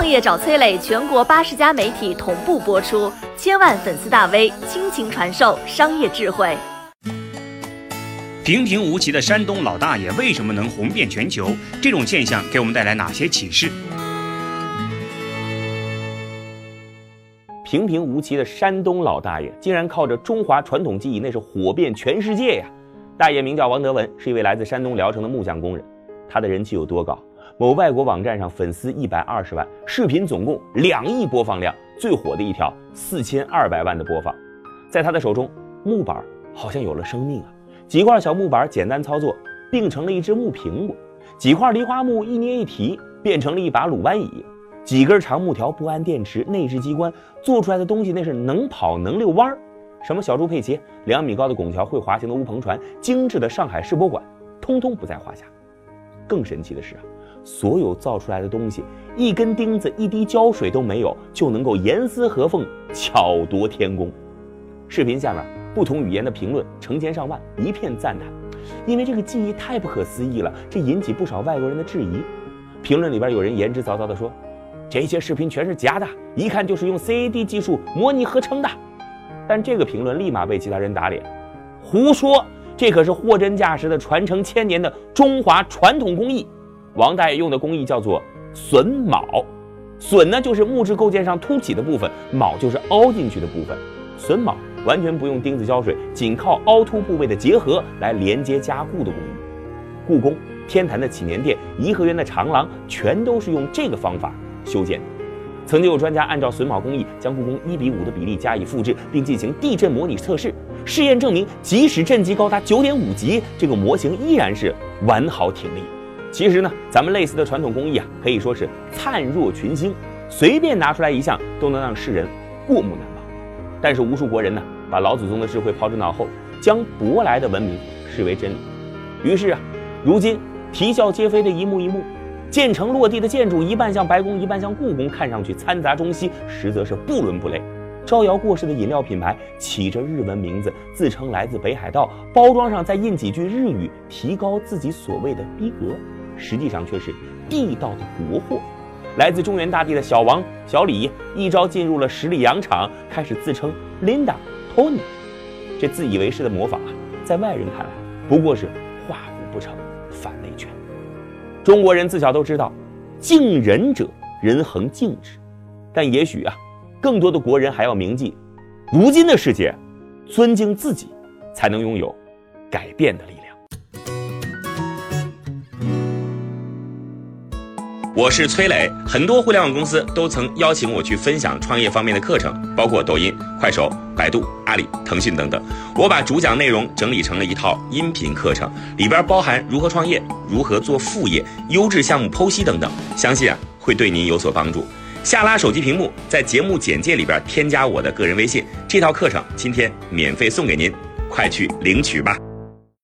创业找崔磊，全国八十家媒体同步播出，千万粉丝大 V 倾情传授商业智慧。平平无奇的山东老大爷为什么能红遍全球？这种现象给我们带来哪些启示？平平无奇的山东老大爷竟然靠着中华传统技艺，那是火遍全世界呀！大爷名叫王德文，是一位来自山东聊城的木匠工人。他的人气有多高？某外国网站上粉丝一百二十万，视频总共两亿播放量，最火的一条四千二百万的播放。在他的手中，木板好像有了生命啊！几块小木板简单操作，并成了一只木苹果；几块梨花木一捏一提，变成了一把鲁班椅；几根长木条不安电池，内置机关做出来的东西那是能跑能遛弯儿。什么小猪佩奇、两米高的拱桥、会滑行的乌篷船、精致的上海世博馆，通通不在话下。更神奇的是啊，所有造出来的东西，一根钉子、一滴胶水都没有，就能够严丝合缝、巧夺天工。视频下面不同语言的评论成千上万，一片赞叹，因为这个技艺太不可思议了，这引起不少外国人的质疑。评论里边有人言之凿凿地说：“这些视频全是假的，一看就是用 CAD 技术模拟合成的。”但这个评论立马被其他人打脸：“胡说！”这可是货真价实的传承千年的中华传统工艺。王大爷用的工艺叫做榫卯，榫呢就是木质构件上凸起的部分，卯就是凹进去的部分。榫卯完全不用钉子胶水，仅靠凹凸部位的结合来连接加固的工艺。故宫、天坛的祈年殿、颐和园的长廊，全都是用这个方法修建的。曾经有专家按照榫卯工艺，将故宫一比五的比例加以复制，并进行地震模拟测试。试验证明，即使震级高达九点五级，这个模型依然是完好挺立。其实呢，咱们类似的传统工艺啊，可以说是灿若群星，随便拿出来一项都能让世人过目难忘。但是无数国人呢，把老祖宗的智慧抛之脑后，将舶来的文明视为真理。于是啊，如今啼笑皆非的一幕一幕。建成落地的建筑，一半像白宫，一半像故宫，看上去参杂中西，实则是不伦不类。招摇过市的饮料品牌，起着日文名字，自称来自北海道，包装上再印几句日语，提高自己所谓的逼格，实际上却是地道的国货。来自中原大地的小王、小李，一朝进入了十里洋场，开始自称 Linda、Tony。这自以为是的模仿啊，在外人看来不过是画虎不成反类犬。中国人自小都知道，敬人者人恒敬之，但也许啊，更多的国人还要铭记，如今的世界，尊敬自己，才能拥有改变的力量。我是崔磊，很多互联网公司都曾邀请我去分享创业方面的课程，包括抖音、快手、百度、阿里、腾讯等等。我把主讲内容整理成了一套音频课程，里边包含如何创业。如何做副业、优质项目剖析等等，相信啊会对您有所帮助。下拉手机屏幕，在节目简介里边添加我的个人微信，这套课程今天免费送给您，快去领取吧。